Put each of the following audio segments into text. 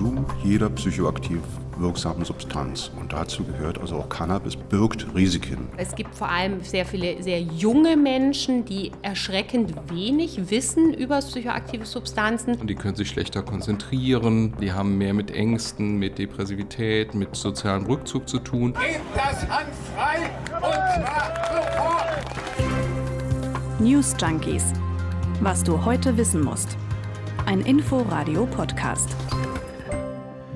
Konsum jeder psychoaktiv wirksamen Substanz. Und dazu gehört also auch Cannabis, birgt Risiken. Es gibt vor allem sehr viele sehr junge Menschen, die erschreckend wenig wissen über psychoaktive Substanzen. Und die können sich schlechter konzentrieren, die haben mehr mit Ängsten, mit Depressivität, mit sozialem Rückzug zu tun. Gebt das Hand frei und zwar sofort! News Junkies. Was du heute wissen musst. Ein Info-Radio-Podcast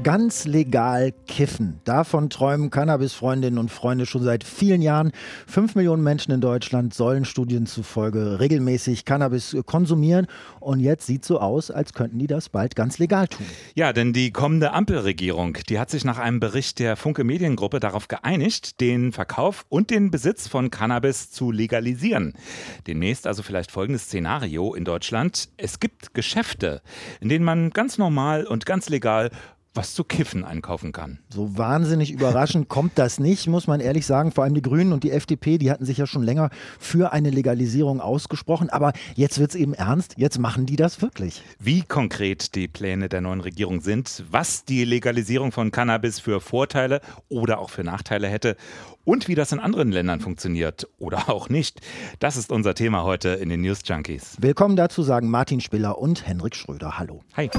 ganz legal kiffen. Davon träumen Cannabis-Freundinnen und Freunde schon seit vielen Jahren. Fünf Millionen Menschen in Deutschland sollen Studien zufolge regelmäßig Cannabis konsumieren. Und jetzt sieht so aus, als könnten die das bald ganz legal tun. Ja, denn die kommende Ampelregierung, die hat sich nach einem Bericht der Funke Mediengruppe darauf geeinigt, den Verkauf und den Besitz von Cannabis zu legalisieren. Demnächst also vielleicht folgendes Szenario in Deutschland. Es gibt Geschäfte, in denen man ganz normal und ganz legal was zu kiffen einkaufen kann. So wahnsinnig überraschend kommt das nicht, muss man ehrlich sagen. Vor allem die Grünen und die FDP, die hatten sich ja schon länger für eine Legalisierung ausgesprochen. Aber jetzt wird es eben ernst, jetzt machen die das wirklich. Wie konkret die Pläne der neuen Regierung sind, was die Legalisierung von Cannabis für Vorteile oder auch für Nachteile hätte und wie das in anderen Ländern funktioniert oder auch nicht, das ist unser Thema heute in den News Junkies. Willkommen dazu sagen Martin Spiller und Henrik Schröder. Hallo. Hi.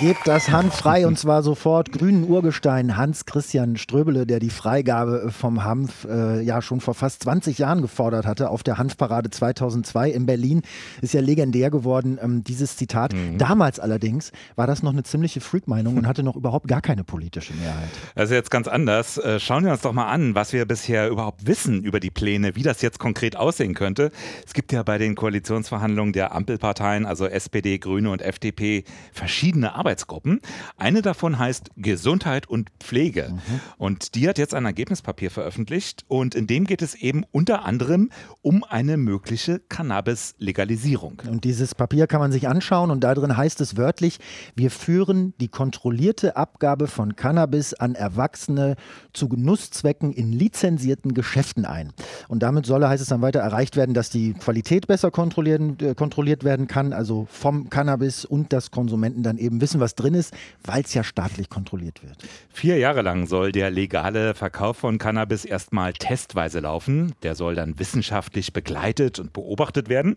Gebt das Hand frei und zwar sofort. Grünen Urgestein Hans-Christian Ströbele, der die Freigabe vom Hanf äh, ja schon vor fast 20 Jahren gefordert hatte auf der Hanfparade 2002 in Berlin, ist ja legendär geworden, ähm, dieses Zitat. Mhm. Damals allerdings war das noch eine ziemliche Freak-Meinung und hatte noch überhaupt gar keine politische Mehrheit. Also jetzt ganz anders. Äh, schauen wir uns doch mal an, was wir bisher überhaupt wissen über die Pläne, wie das jetzt konkret aussehen könnte. Es gibt ja bei den Koalitionsverhandlungen der Ampelparteien, also SPD, Grüne und FDP, verschiedene Arbeiten Arbeitsgruppen. Eine davon heißt Gesundheit und Pflege. Mhm. Und die hat jetzt ein Ergebnispapier veröffentlicht und in dem geht es eben unter anderem um eine mögliche Cannabis-Legalisierung. Und dieses Papier kann man sich anschauen und da drin heißt es wörtlich, wir führen die kontrollierte Abgabe von Cannabis an Erwachsene zu Genusszwecken in lizenzierten Geschäften ein. Und damit solle, heißt es dann weiter, erreicht werden, dass die Qualität besser kontrolliert, äh, kontrolliert werden kann, also vom Cannabis und dass Konsumenten dann eben wissen, was drin ist, weil es ja staatlich kontrolliert wird. Vier Jahre lang soll der legale Verkauf von Cannabis erstmal testweise laufen. Der soll dann wissenschaftlich begleitet und beobachtet werden.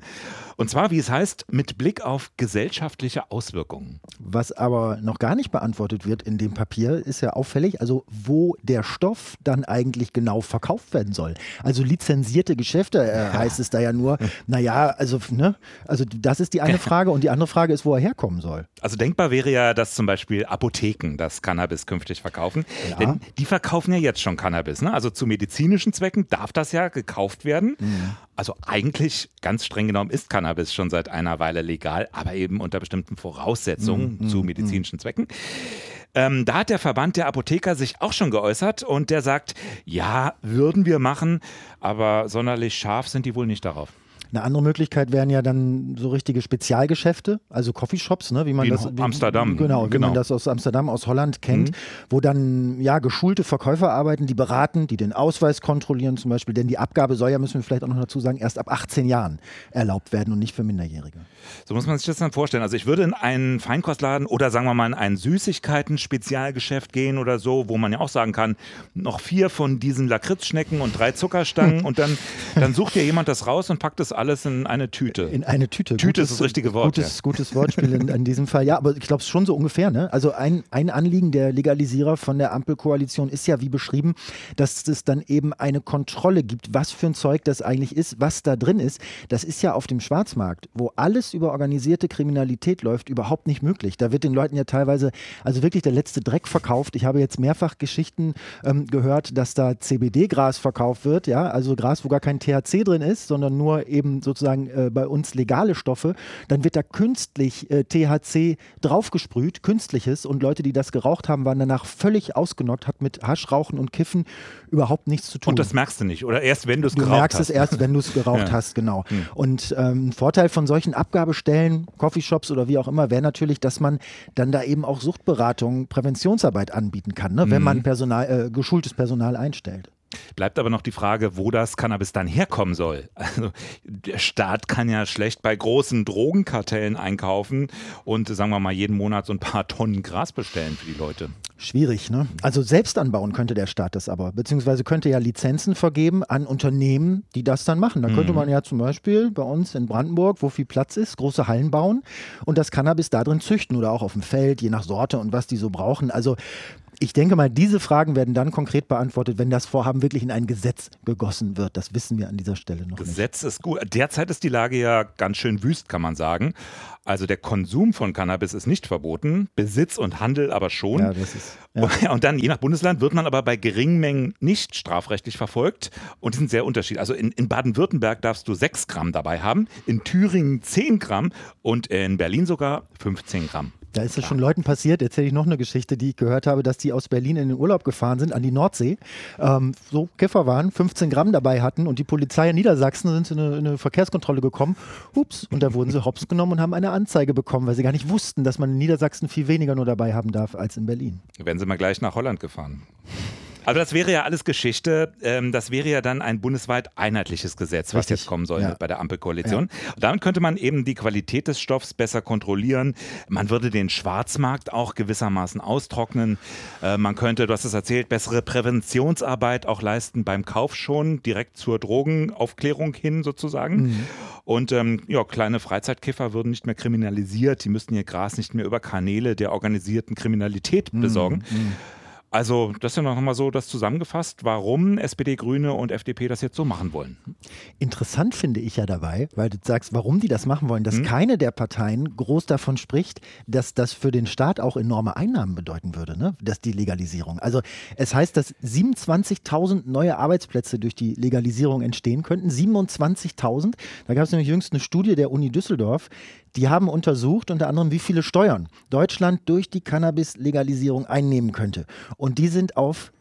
Und zwar, wie es heißt, mit Blick auf gesellschaftliche Auswirkungen. Was aber noch gar nicht beantwortet wird in dem Papier, ist ja auffällig, also wo der Stoff dann eigentlich genau verkauft werden soll. Also lizenzierte Geschäfte äh, heißt es da ja nur. Naja, also, ne? also das ist die eine Frage. Und die andere Frage ist, wo er herkommen soll. Also denkbar wäre ja, dass zum Beispiel Apotheken das Cannabis künftig verkaufen. Ja. Denn die verkaufen ja jetzt schon Cannabis. Ne? Also zu medizinischen Zwecken darf das ja gekauft werden. Mhm. Also eigentlich ganz streng genommen ist Cannabis schon seit einer Weile legal, aber eben unter bestimmten Voraussetzungen mhm. zu mhm, medizinischen. Zwecken. Ähm, da hat der Verband der Apotheker sich auch schon geäußert und der sagt, ja, würden wir machen, aber sonderlich scharf sind die wohl nicht darauf. Eine andere Möglichkeit wären ja dann so richtige Spezialgeschäfte, also Coffeeshops, ne, wie man wie das wie, Amsterdam, genau, wie genau. man das aus Amsterdam, aus Holland kennt, mhm. wo dann ja geschulte Verkäufer arbeiten, die beraten, die den Ausweis kontrollieren zum Beispiel, denn die Abgabe soll ja, müssen wir vielleicht auch noch dazu sagen, erst ab 18 Jahren erlaubt werden und nicht für Minderjährige. So muss man sich das dann vorstellen. Also ich würde in einen Feinkostladen oder sagen wir mal in ein Süßigkeiten-Spezialgeschäft gehen oder so, wo man ja auch sagen kann, noch vier von diesen Lakritzschnecken und drei Zuckerstangen und dann, dann sucht ja jemand das raus und packt das alles in eine Tüte. In eine Tüte. Tüte gutes, ist das richtige Wort. Gutes, ja. gutes Wortspiel in, in, diesem Fall. Ja, aber ich glaube es schon so ungefähr. Ne? Also ein, ein Anliegen der Legalisierer von der Ampelkoalition ist ja, wie beschrieben, dass es dann eben eine Kontrolle gibt, was für ein Zeug das eigentlich ist, was da drin ist. Das ist ja auf dem Schwarzmarkt, wo alles über organisierte Kriminalität läuft, überhaupt nicht möglich. Da wird den Leuten ja teilweise, also wirklich der letzte Dreck verkauft. Ich habe jetzt mehrfach Geschichten ähm, gehört, dass da CBD-Gras verkauft wird, ja, also Gras, wo gar kein THC drin ist, sondern nur eben sozusagen äh, bei uns legale Stoffe, dann wird da künstlich äh, THC draufgesprüht, künstliches. Und Leute, die das geraucht haben, waren danach völlig ausgenockt, hat mit Haschrauchen und Kiffen überhaupt nichts zu tun. Und das merkst du nicht, oder erst wenn du es geraucht hast? Du merkst es erst, wenn du es geraucht ja. hast, genau. Hm. Und ähm, ein Vorteil von solchen Abgabestellen, Coffeeshops oder wie auch immer, wäre natürlich, dass man dann da eben auch Suchtberatung, Präventionsarbeit anbieten kann, ne? wenn mhm. man Personal, äh, geschultes Personal einstellt. Bleibt aber noch die Frage, wo das Cannabis dann herkommen soll. Also der Staat kann ja schlecht bei großen Drogenkartellen einkaufen und sagen wir mal jeden Monat so ein paar Tonnen Gras bestellen für die Leute. Schwierig, ne? Also selbst anbauen könnte der Staat das aber, beziehungsweise könnte ja Lizenzen vergeben an Unternehmen, die das dann machen. Da könnte man ja zum Beispiel bei uns in Brandenburg, wo viel Platz ist, große Hallen bauen und das Cannabis da drin züchten oder auch auf dem Feld, je nach Sorte und was die so brauchen. Also ich denke mal, diese Fragen werden dann konkret beantwortet, wenn das Vorhaben wirklich in ein Gesetz gegossen wird. Das wissen wir an dieser Stelle noch nicht. Gesetz ist gut. Derzeit ist die Lage ja ganz schön wüst, kann man sagen. Also der Konsum von Cannabis ist nicht verboten, Besitz und Handel aber schon. Ja, das ist, ja. Und dann, je nach Bundesland, wird man aber bei geringen Mengen nicht strafrechtlich verfolgt. Und die sind sehr unterschiedlich. Also in, in Baden-Württemberg darfst du 6 Gramm dabei haben, in Thüringen 10 Gramm und in Berlin sogar 15 Gramm. Da ist es schon Leuten passiert, erzähle ich noch eine Geschichte, die ich gehört habe, dass die aus Berlin in den Urlaub gefahren sind, an die Nordsee, ähm, so Kiffer waren, 15 Gramm dabei hatten und die Polizei in Niedersachsen sind in eine, in eine Verkehrskontrolle gekommen, hups, und da wurden sie hops genommen und haben eine Anzeige bekommen, weil sie gar nicht wussten, dass man in Niedersachsen viel weniger nur dabei haben darf als in Berlin. Werden sie mal gleich nach Holland gefahren. Aber das wäre ja alles Geschichte. Ähm, das wäre ja dann ein bundesweit einheitliches Gesetz, was Richtig. jetzt kommen soll Ja. bei der Ampelkoalition. Damit könnte man eben die Qualität des Stoffs besser kontrollieren. Man würde den Schwarzmarkt auch gewissermaßen austrocknen. Äh, Man könnte, du hast es erzählt, bessere Präventionsarbeit auch leisten beim Kauf schon, direkt zur Drogenaufklärung hin sozusagen. Und ähm, ja, kleine Freizeitkiffer würden nicht mehr kriminalisiert. Die müssten ihr Gras nicht mehr über Kanäle der organisierten Kriminalität besorgen. Also, das ist ja noch mal so das zusammengefasst, warum SPD, Grüne und FDP das jetzt so machen wollen. Interessant finde ich ja dabei, weil du sagst, warum die das machen wollen, dass Hm? keine der Parteien groß davon spricht, dass das für den Staat auch enorme Einnahmen bedeuten würde, ne? dass die Legalisierung. Also es heißt, dass 27.000 neue Arbeitsplätze durch die Legalisierung entstehen könnten. 27.000. Da gab es nämlich jüngst eine Studie der Uni Düsseldorf, die haben untersucht unter anderem, wie viele Steuern Deutschland durch die Cannabis-Legalisierung einnehmen könnte. Und die sind auf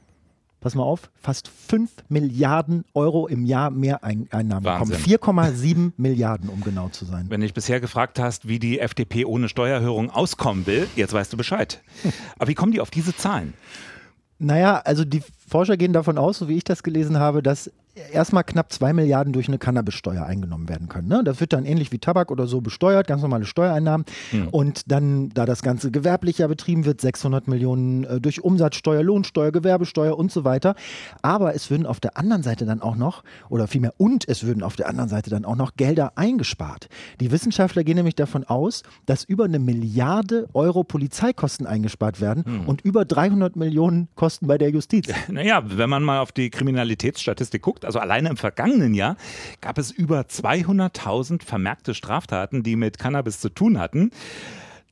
pass mal auf, fast 5 Milliarden Euro im Jahr mehr Ein Einnahmen bekommen. Wahnsinn. 4,7 Milliarden, um genau zu sein. Wenn du dich bisher gefragt hast, wie die FDP ohne Steuererhöhung auskommen will, jetzt weißt du Bescheid. Aber wie kommen die auf diese Zahlen? Naja, also die Forscher gehen davon aus, so wie ich das gelesen habe, dass erstmal knapp 2 Milliarden durch eine Cannabissteuer eingenommen werden können. Ne? Das wird dann ähnlich wie Tabak oder so besteuert, ganz normale Steuereinnahmen. Und dann, da das Ganze gewerblicher betrieben wird, 600 Millionen äh, durch Umsatzsteuer, Lohnsteuer, Gewerbesteuer und so weiter. Aber es würden auf der anderen Seite dann auch noch, oder vielmehr, und es würden auf der anderen Seite dann auch noch Gelder eingespart. Die Wissenschaftler gehen nämlich davon aus, dass über eine Milliarde Euro Polizeikosten eingespart werden und über 300 Millionen Kosten bei der Justiz. Naja, wenn man mal auf die Kriminalitätsstatistik guckt, also alleine im vergangenen Jahr gab es über 200.000 vermerkte Straftaten, die mit Cannabis zu tun hatten.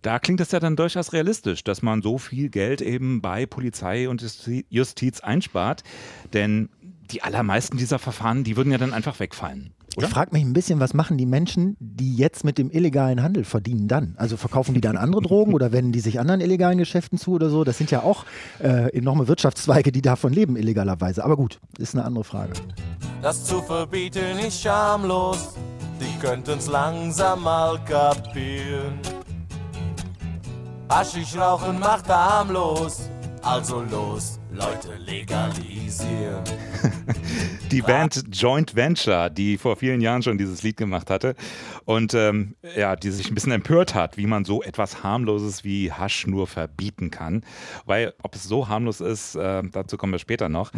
Da klingt es ja dann durchaus realistisch, dass man so viel Geld eben bei Polizei und Justi- Justiz einspart. Denn die allermeisten dieser Verfahren, die würden ja dann einfach wegfallen. Ich frage mich ein bisschen, was machen die Menschen, die jetzt mit dem illegalen Handel verdienen dann? Also verkaufen die dann andere Drogen oder wenden die sich anderen illegalen Geschäften zu oder so? Das sind ja auch äh, enorme Wirtschaftszweige, die davon leben illegalerweise. Aber gut, ist eine andere Frage. Das zu verbieten ist schamlos, die könnten's langsam mal kapieren. Haschisch rauchen macht harmlos, also los, Leute legalisieren. Die Band Joint Venture, die vor vielen Jahren schon dieses Lied gemacht hatte und ähm, ja, die sich ein bisschen empört hat, wie man so etwas harmloses wie Hasch nur verbieten kann. Weil, ob es so harmlos ist, äh, dazu kommen wir später noch.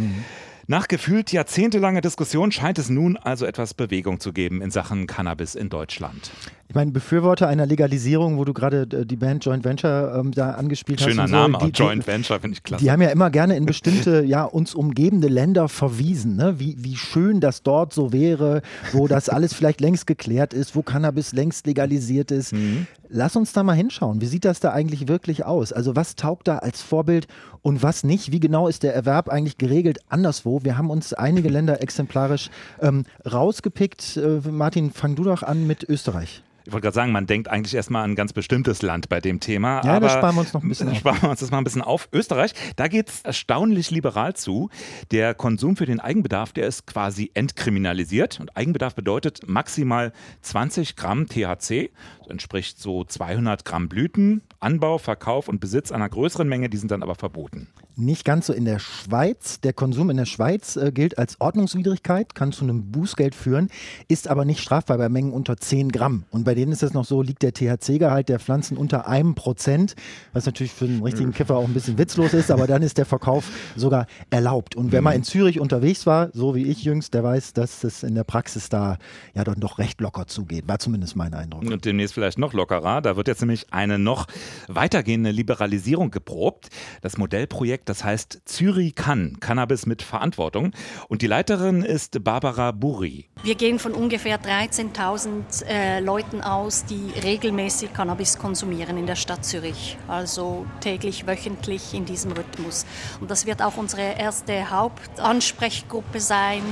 Nach gefühlt jahrzehntelanger Diskussion scheint es nun also etwas Bewegung zu geben in Sachen Cannabis in Deutschland. Ich meine, Befürworter einer Legalisierung, wo du gerade äh, die Band Joint Venture ähm, da angespielt hast. Schöner und so, Name, auch die, Joint die, Venture, finde ich klasse. Die haben ja immer gerne in bestimmte, ja, uns umgebende Länder verwiesen, ne? wie, wie schön das dort so wäre, wo das alles vielleicht längst geklärt ist, wo Cannabis längst legalisiert ist. Mhm. Lass uns da mal hinschauen. Wie sieht das da eigentlich wirklich aus? Also was taugt da als Vorbild und was nicht? Wie genau ist der Erwerb eigentlich geregelt anderswo? Wir haben uns einige Länder exemplarisch ähm, rausgepickt. Äh, Martin, fang du doch an mit Österreich. Ich wollte gerade sagen, man denkt eigentlich erstmal an ein ganz bestimmtes Land bei dem Thema. Ja, aber das sparen wir uns noch ein bisschen auf. Sparen wir uns das mal ein bisschen auf. Österreich, da geht es erstaunlich liberal zu. Der Konsum für den Eigenbedarf, der ist quasi entkriminalisiert. Und Eigenbedarf bedeutet maximal 20 Gramm THC. Das entspricht so 200 Gramm Blüten. Anbau, Verkauf und Besitz einer größeren Menge, die sind dann aber verboten. Nicht ganz so in der Schweiz. Der Konsum in der Schweiz äh, gilt als Ordnungswidrigkeit, kann zu einem Bußgeld führen, ist aber nicht strafbar bei Mengen unter 10 Gramm. Und bei denen ist es noch so, liegt der THC-Gehalt der Pflanzen unter einem Prozent, was natürlich für einen richtigen Kiffer auch ein bisschen witzlos ist, aber dann ist der Verkauf sogar erlaubt. Und wer mal in Zürich unterwegs war, so wie ich jüngst, der weiß, dass es in der Praxis da ja dann doch recht locker zugeht. War zumindest mein Eindruck. Und demnächst vielleicht noch lockerer. Da wird jetzt nämlich eine noch weitergehende Liberalisierung geprobt. Das Modellprojekt, das heißt Zürich kann, Cannabis mit Verantwortung. Und die Leiterin ist Barbara Buri. Wir gehen von ungefähr 13.000 äh, Leuten aus, die regelmäßig Cannabis konsumieren in der Stadt Zürich. Also täglich, wöchentlich in diesem Rhythmus. Und das wird auch unsere erste Hauptansprechgruppe sein.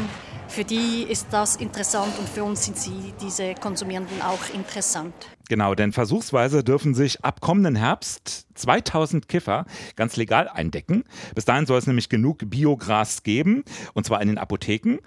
Für die ist das interessant und für uns sind sie, diese Konsumierenden, auch interessant. Genau, denn versuchsweise dürfen sich ab kommenden Herbst 2000 Kiffer ganz legal eindecken. Bis dahin soll es nämlich genug Biogras geben, und zwar in den Apotheken.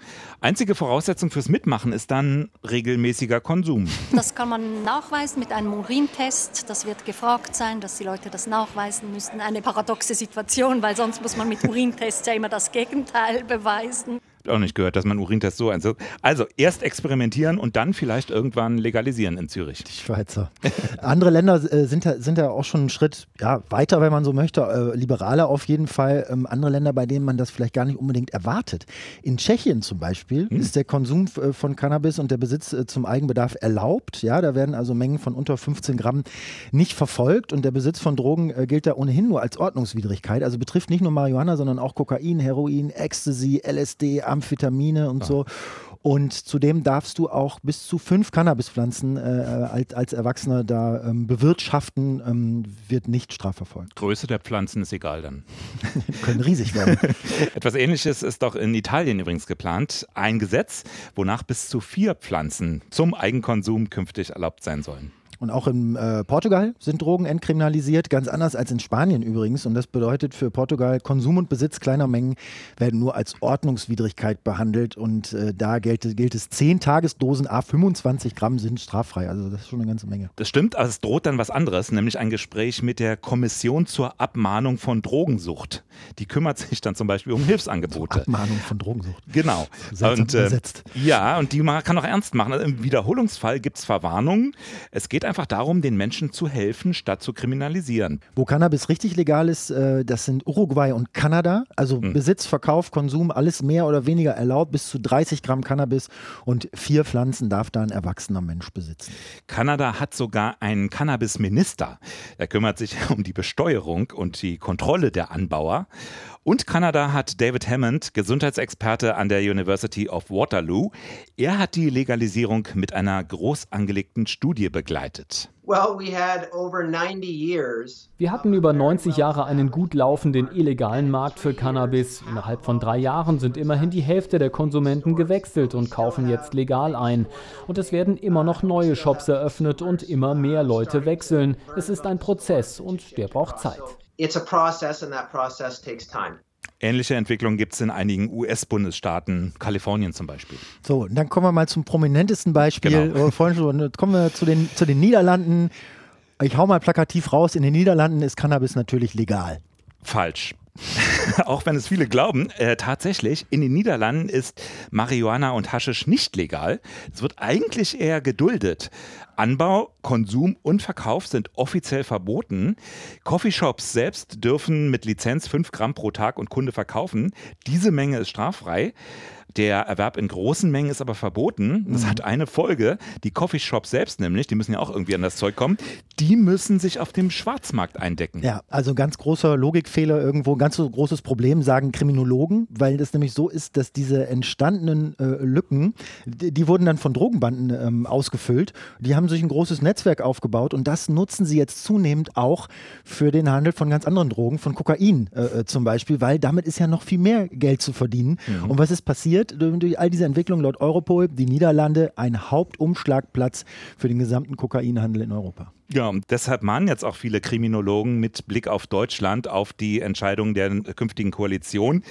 Einzige Voraussetzung fürs Mitmachen ist dann regelmäßiger Konsum. Das kann man nachweisen mit einem Urintest. Das wird gefragt sein, dass die Leute das nachweisen müssen. Eine paradoxe Situation, weil sonst muss man mit Urintests ja immer das Gegenteil beweisen auch nicht gehört, dass man Urintest so einsetzt. Also erst experimentieren und dann vielleicht irgendwann legalisieren in Zürich. Die Schweizer. Andere Länder äh, sind, da, sind da auch schon einen Schritt ja, weiter, wenn man so möchte, äh, liberaler auf jeden Fall. Ähm, andere Länder, bei denen man das vielleicht gar nicht unbedingt erwartet. In Tschechien zum Beispiel hm. ist der Konsum äh, von Cannabis und der Besitz äh, zum Eigenbedarf erlaubt. Ja, da werden also Mengen von unter 15 Gramm nicht verfolgt und der Besitz von Drogen äh, gilt da ohnehin nur als Ordnungswidrigkeit. Also betrifft nicht nur Marihuana, sondern auch Kokain, Heroin, Ecstasy, LSD, Amphetamine und ah. so. Und zudem darfst du auch bis zu fünf Cannabispflanzen äh, als, als Erwachsener da ähm, bewirtschaften, ähm, wird nicht strafverfolgt. Größe der Pflanzen ist egal dann. Können riesig werden. Etwas ähnliches ist doch in Italien übrigens geplant. Ein Gesetz, wonach bis zu vier Pflanzen zum Eigenkonsum künftig erlaubt sein sollen. Und auch in äh, Portugal sind Drogen entkriminalisiert, ganz anders als in Spanien übrigens. Und das bedeutet für Portugal, Konsum und Besitz kleiner Mengen werden nur als Ordnungswidrigkeit behandelt. Und äh, da gilt, gilt es, 10 Tagesdosen A 25 Gramm sind straffrei. Also das ist schon eine ganze Menge. Das stimmt, aber es droht dann was anderes, nämlich ein Gespräch mit der Kommission zur Abmahnung von Drogensucht. Die kümmert sich dann zum Beispiel um Hilfsangebote. Zur Abmahnung von Drogensucht. Genau. und, äh, ja, und die kann auch ernst machen. Also Im Wiederholungsfall gibt es Verwarnungen. Es geht einfach darum, den Menschen zu helfen, statt zu kriminalisieren. Wo Cannabis richtig legal ist, äh, das sind Uruguay und Kanada. Also mhm. Besitz, Verkauf, Konsum, alles mehr oder weniger erlaubt. Bis zu 30 Gramm Cannabis und vier Pflanzen darf da ein erwachsener Mensch besitzen. Kanada hat sogar einen Cannabis-Minister. Er kümmert sich um die Besteuerung und die Kontrolle der Anbauer. Und Kanada hat David Hammond, Gesundheitsexperte an der University of Waterloo. Er hat die Legalisierung mit einer groß angelegten Studie begleitet. Wir hatten über 90 Jahre einen gut laufenden illegalen Markt für Cannabis. Innerhalb von drei Jahren sind immerhin die Hälfte der Konsumenten gewechselt und kaufen jetzt legal ein. Und es werden immer noch neue Shops eröffnet und immer mehr Leute wechseln. Es ist ein Prozess und der braucht Zeit it's a process and that process takes time. Ähnliche Entwicklungen gibt es in einigen US-Bundesstaaten, Kalifornien zum Beispiel. So, dann kommen wir mal zum prominentesten Beispiel. Genau. Vorhin schon, kommen wir zu den, zu den Niederlanden. Ich hau mal plakativ raus, in den Niederlanden ist Cannabis natürlich legal. Falsch. auch wenn es viele glauben, äh, tatsächlich, in den Niederlanden ist Marihuana und Haschisch nicht legal. Es wird eigentlich eher geduldet. Anbau, Konsum und Verkauf sind offiziell verboten. Coffeeshops selbst dürfen mit Lizenz 5 Gramm pro Tag und Kunde verkaufen. Diese Menge ist straffrei. Der Erwerb in großen Mengen ist aber verboten. Das mhm. hat eine Folge. Die Coffeeshops selbst nämlich, die müssen ja auch irgendwie an das Zeug kommen, die müssen sich auf dem Schwarzmarkt eindecken. Ja, also ganz großer Logikfehler irgendwo, ganz so großes Problem, sagen Kriminologen, weil das nämlich so ist, dass diese entstandenen äh, Lücken, die, die, wurden dann von Drogenbanden ähm, ausgefüllt. Die haben sich ein großes Netzwerk aufgebaut und das nutzen sie jetzt zunehmend auch für den Handel von ganz anderen Drogen, von Kokain äh, äh zum Beispiel, weil damit ist ja noch viel mehr Geld zu verdienen. Mhm. Und was ist passiert? durch all diese Entwicklungen laut Europol die Niederlande ein Hauptumschlagplatz für den gesamten Kokainhandel in Europa. Ja, und deshalb mahnen jetzt auch viele Kriminologen mit Blick auf Deutschland auf die Entscheidung der künftigen Koalition.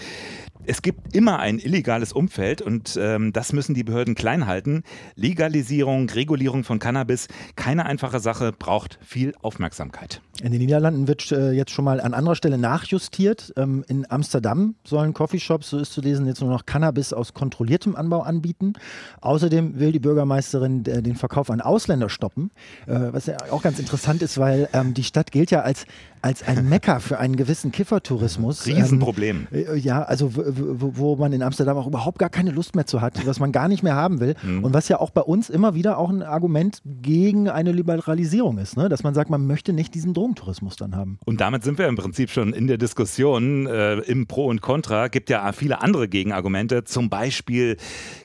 Es gibt immer ein illegales Umfeld und ähm, das müssen die Behörden klein halten. Legalisierung, Regulierung von Cannabis, keine einfache Sache, braucht viel Aufmerksamkeit. In den Niederlanden wird äh, jetzt schon mal an anderer Stelle nachjustiert. Ähm, in Amsterdam sollen Coffeeshops, so ist zu lesen, jetzt nur noch Cannabis aus kontrolliertem Anbau anbieten. Außerdem will die Bürgermeisterin äh, den Verkauf an Ausländer stoppen, äh, was ja auch ganz interessant ist, weil ähm, die Stadt gilt ja als, als ein Mekka für einen gewissen Kiffertourismus. Riesenproblem. Ähm, ja, also wo man in Amsterdam auch überhaupt gar keine Lust mehr zu hat, was man gar nicht mehr haben will. Mhm. Und was ja auch bei uns immer wieder auch ein Argument gegen eine Liberalisierung ist, ne? dass man sagt, man möchte nicht diesen Drogentourismus dann haben. Und damit sind wir im Prinzip schon in der Diskussion äh, im Pro und Contra. Gibt ja viele andere Gegenargumente. Zum Beispiel,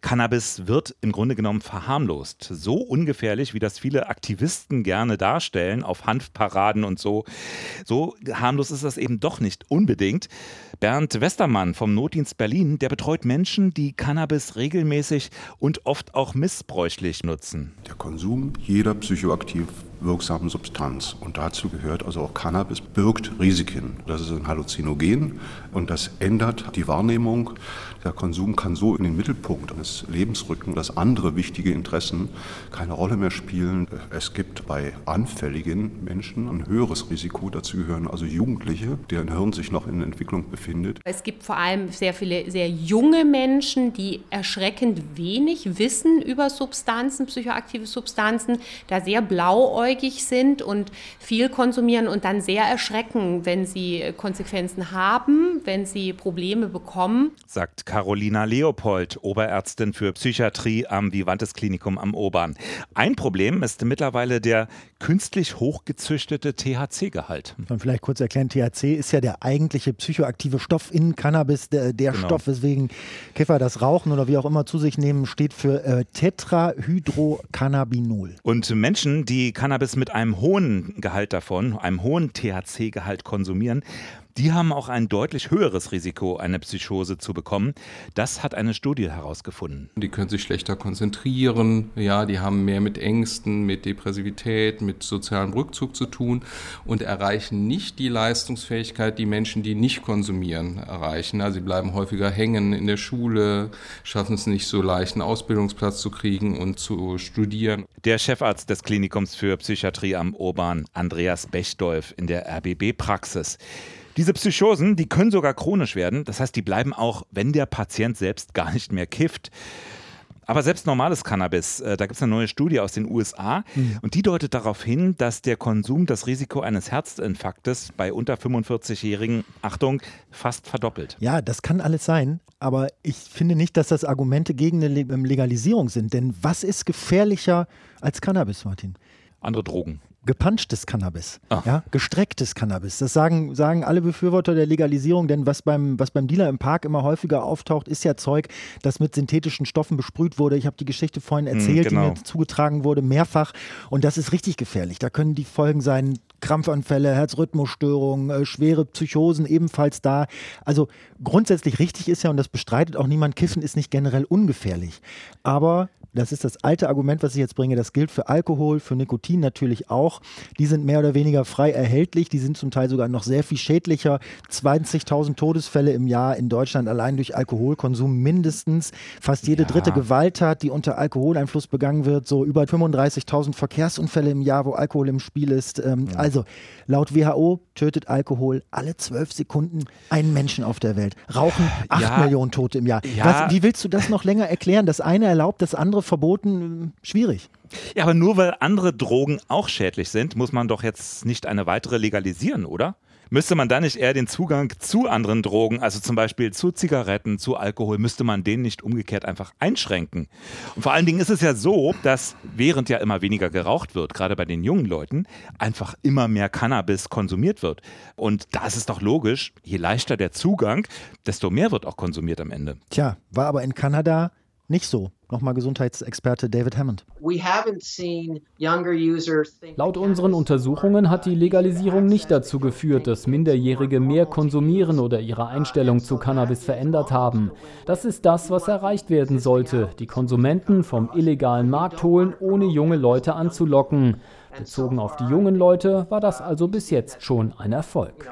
Cannabis wird im Grunde genommen verharmlost. So ungefährlich, wie das viele Aktivisten gerne darstellen, auf Hanfparaden und so. So harmlos ist das eben doch nicht unbedingt. Bernd Westermann vom Notdienst Berlin, der betreut Menschen, die Cannabis regelmäßig und oft auch missbräuchlich nutzen. Der Konsum jeder psychoaktiv wirksamen Substanz. Und dazu gehört also auch Cannabis, birgt Risiken. Das ist ein Halluzinogen und das ändert die Wahrnehmung. Der Konsum kann so in den Mittelpunkt eines Lebens rücken, dass andere wichtige Interessen keine Rolle mehr spielen. Es gibt bei anfälligen Menschen ein höheres Risiko. Dazu gehören also Jugendliche, deren Hirn sich noch in Entwicklung befindet. Es gibt vor allem sehr viele sehr junge Menschen, die erschreckend wenig wissen über Substanzen, psychoaktive Substanzen, da sehr blauäugig sind und viel konsumieren und dann sehr erschrecken, wenn sie Konsequenzen haben, wenn sie Probleme bekommen. Sagt Carolina Leopold, Oberärztin für Psychiatrie am Vivantes Klinikum am Obern. Ein Problem ist mittlerweile der künstlich hochgezüchtete THC-Gehalt. Und vielleicht kurz erklären, THC ist ja der eigentliche psychoaktive Stoff in Cannabis, der, der genau. Stoff, weswegen Kiffer das Rauchen oder wie auch immer zu sich nehmen, steht für äh, Tetrahydrocannabinol. Und Menschen, die Cannabis mit einem hohen Gehalt davon, einem hohen THC-Gehalt konsumieren, die haben auch ein deutlich höheres Risiko, eine Psychose zu bekommen. Das hat eine Studie herausgefunden. Die können sich schlechter konzentrieren, ja, die haben mehr mit Ängsten, mit Depressivität, mit sozialem Rückzug zu tun und erreichen nicht die Leistungsfähigkeit, die Menschen, die nicht konsumieren, erreichen. Also sie bleiben häufiger hängen in der Schule, schaffen es nicht so leicht, einen Ausbildungsplatz zu kriegen und zu studieren. Der Chefarzt des Klinikums für Psychiatrie am Urban, Andreas Bechdolf, in der RBB-Praxis. Diese Psychosen, die können sogar chronisch werden. Das heißt, die bleiben auch, wenn der Patient selbst gar nicht mehr kifft. Aber selbst normales Cannabis, äh, da gibt es eine neue Studie aus den USA mhm. und die deutet darauf hin, dass der Konsum das Risiko eines Herzinfarktes bei unter 45-Jährigen, Achtung, fast verdoppelt. Ja, das kann alles sein, aber ich finde nicht, dass das Argumente gegen eine Legalisierung sind. Denn was ist gefährlicher als Cannabis, Martin? Andere Drogen gepanschtes Cannabis, ah. ja, gestrecktes Cannabis. Das sagen, sagen alle Befürworter der Legalisierung, denn was beim, was beim Dealer im Park immer häufiger auftaucht, ist ja Zeug, das mit synthetischen Stoffen besprüht wurde. Ich habe die Geschichte vorhin hm, erzählt, genau. die mir zugetragen wurde, mehrfach. Und das ist richtig gefährlich. Da können die Folgen sein, Krampfanfälle, Herzrhythmusstörungen, äh, schwere Psychosen ebenfalls da. Also grundsätzlich richtig ist ja, und das bestreitet auch niemand, Kiffen ist nicht generell ungefährlich. Aber das ist das alte Argument, was ich jetzt bringe. Das gilt für Alkohol, für Nikotin natürlich auch. Die sind mehr oder weniger frei erhältlich. Die sind zum Teil sogar noch sehr viel schädlicher. 20.000 Todesfälle im Jahr in Deutschland allein durch Alkoholkonsum mindestens. Fast jede ja. dritte Gewalttat, die unter Alkoholeinfluss begangen wird. So über 35.000 Verkehrsunfälle im Jahr, wo Alkohol im Spiel ist. Ähm, ja. Also laut WHO tötet Alkohol alle zwölf Sekunden einen Menschen auf der Welt. Rauchen acht ja. Millionen Tote im Jahr. Was, wie willst du das noch länger erklären? Das eine erlaubt, das andere verboten, schwierig. Ja, aber nur weil andere Drogen auch schädlich sind, muss man doch jetzt nicht eine weitere legalisieren, oder? Müsste man da nicht eher den Zugang zu anderen Drogen, also zum Beispiel zu Zigaretten, zu Alkohol, müsste man den nicht umgekehrt einfach einschränken? Und vor allen Dingen ist es ja so, dass während ja immer weniger geraucht wird, gerade bei den jungen Leuten, einfach immer mehr Cannabis konsumiert wird. Und da ist es doch logisch, je leichter der Zugang, desto mehr wird auch konsumiert am Ende. Tja, war aber in Kanada nicht so. Nochmal Gesundheitsexperte David Hammond. Laut unseren Untersuchungen hat die Legalisierung nicht dazu geführt, dass Minderjährige mehr konsumieren oder ihre Einstellung zu Cannabis verändert haben. Das ist das, was erreicht werden sollte, die Konsumenten vom illegalen Markt holen, ohne junge Leute anzulocken. Bezogen auf die jungen Leute war das also bis jetzt schon ein Erfolg.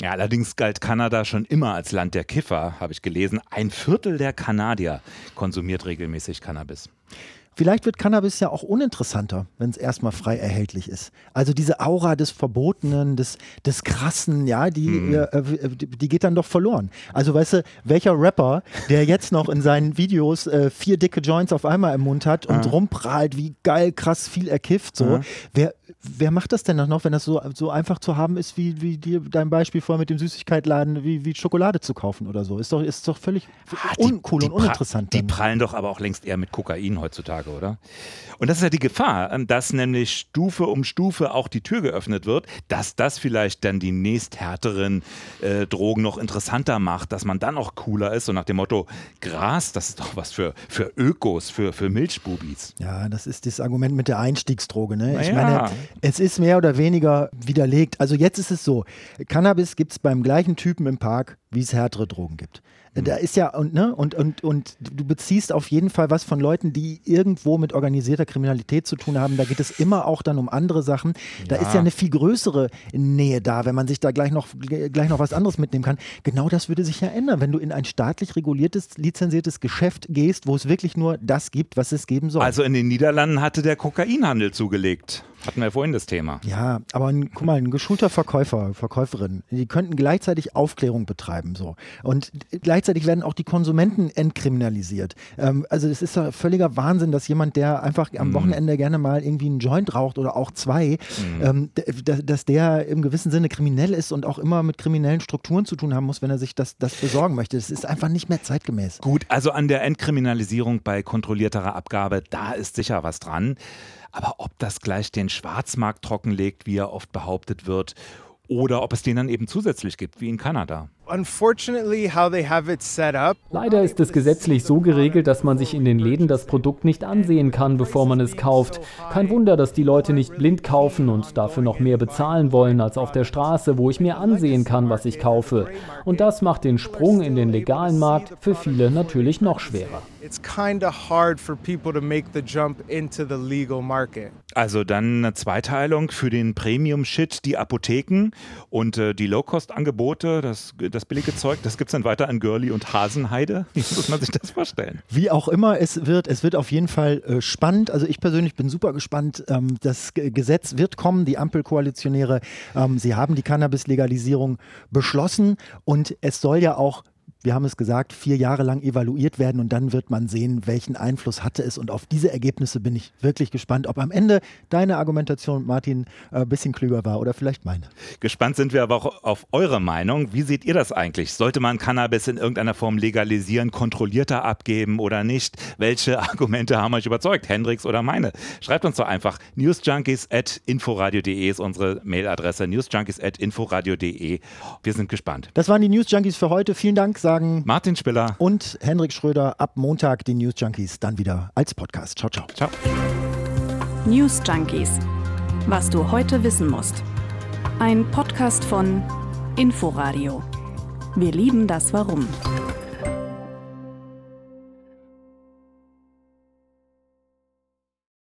Ja, allerdings galt Kanada schon immer als Land der Kiffer, habe ich gelesen. Ein Viertel der Kanadier konsumiert regelmäßig Cannabis. Vielleicht wird Cannabis ja auch uninteressanter, wenn es erstmal frei erhältlich ist. Also diese Aura des Verbotenen, des, des Krassen, ja, die, mhm. äh, die geht dann doch verloren. Also weißt du, welcher Rapper, der jetzt noch in seinen Videos äh, vier dicke Joints auf einmal im Mund hat und ja. rumprahlt, wie geil, krass viel er kifft, so, ja. wer, wer macht das denn noch, wenn das so, so einfach zu haben ist, wie, wie dir dein Beispiel vorher mit dem Süßigkeitladen, wie, wie Schokolade zu kaufen oder so? Ist doch, ist doch völlig ah, uncool die, die und uninteressant. Die prallen doch aber auch längst eher mit Kokain heutzutage oder? Und das ist ja die Gefahr, ähm, dass nämlich Stufe um Stufe auch die Tür geöffnet wird, dass das vielleicht dann die nächsthärteren äh, Drogen noch interessanter macht, dass man dann auch cooler ist, so nach dem Motto, Gras, das ist doch was für, für Ökos, für, für Milchbubis. Ja, das ist das Argument mit der Einstiegsdroge. Ne? Ich meine, es ist mehr oder weniger widerlegt. Also jetzt ist es so, Cannabis gibt es beim gleichen Typen im Park, wie es härtere Drogen gibt. Mhm. Da ist ja, und, ne, und, und, und du beziehst auf jeden Fall was von Leuten, die irgendwo mit organisierter Kriminalität zu tun haben. Da geht es immer auch dann um andere Sachen. Da ja. ist ja eine viel größere Nähe da, wenn man sich da gleich noch, gleich noch was anderes mitnehmen kann. Genau das würde sich ja ändern, wenn du in ein staatlich reguliertes, lizenziertes Geschäft gehst, wo es wirklich nur das gibt, was es geben soll. Also in den Niederlanden hatte der Kokainhandel zugelegt. Hatten wir vorhin das Thema. Ja, aber ein, guck mal, ein geschulter Verkäufer, Verkäuferin, die könnten gleichzeitig Aufklärung betreiben. So. Und gleichzeitig werden auch die Konsumenten entkriminalisiert. Ähm, also es ist ja völliger Wahnsinn, dass jemand, der einfach am mhm. Wochenende gerne mal irgendwie einen Joint raucht oder auch zwei, mm. ähm, dass der im gewissen Sinne kriminell ist und auch immer mit kriminellen Strukturen zu tun haben muss, wenn er sich das, das besorgen möchte. Das ist einfach nicht mehr zeitgemäß. Gut, also an der Entkriminalisierung bei kontrollierterer Abgabe, da ist sicher was dran. Aber ob das gleich den Schwarzmarkt trockenlegt, wie er oft behauptet wird, oder ob es den dann eben zusätzlich gibt, wie in Kanada. Leider ist es gesetzlich so geregelt, dass man sich in den Läden das Produkt nicht ansehen kann, bevor man es kauft. Kein Wunder, dass die Leute nicht blind kaufen und dafür noch mehr bezahlen wollen als auf der Straße, wo ich mir ansehen kann, was ich kaufe. Und das macht den Sprung in den legalen Markt für viele natürlich noch schwerer. Also dann eine Zweiteilung für den Premium-Shit, die Apotheken und äh, die Low-Cost-Angebote, das, das das billige Zeug, das gibt es dann weiter an Girly und Hasenheide. Wie muss man sich das vorstellen? Wie auch immer es wird, es wird auf jeden Fall äh, spannend. Also ich persönlich bin super gespannt. Ähm, das Gesetz wird kommen. Die Ampelkoalitionäre, ähm, sie haben die Cannabis-Legalisierung beschlossen und es soll ja auch wir haben es gesagt, vier Jahre lang evaluiert werden und dann wird man sehen, welchen Einfluss hatte es. Und auf diese Ergebnisse bin ich wirklich gespannt, ob am Ende deine Argumentation, Martin, ein äh, bisschen klüger war oder vielleicht meine. Gespannt sind wir aber auch auf eure Meinung. Wie seht ihr das eigentlich? Sollte man Cannabis in irgendeiner Form legalisieren, kontrollierter abgeben oder nicht? Welche Argumente haben euch überzeugt? Hendricks oder meine? Schreibt uns doch einfach newsjunkies at inforadio.de ist unsere Mailadresse newsjunkies at inforadio.de. Wir sind gespannt. Das waren die Newsjunkies für heute. Vielen Dank sagen Martin Spiller und Henrik Schröder ab Montag die News Junkies dann wieder als Podcast. Ciao, ciao. Ciao. News Junkies. Was du heute wissen musst. Ein Podcast von Inforadio. Wir lieben das Warum.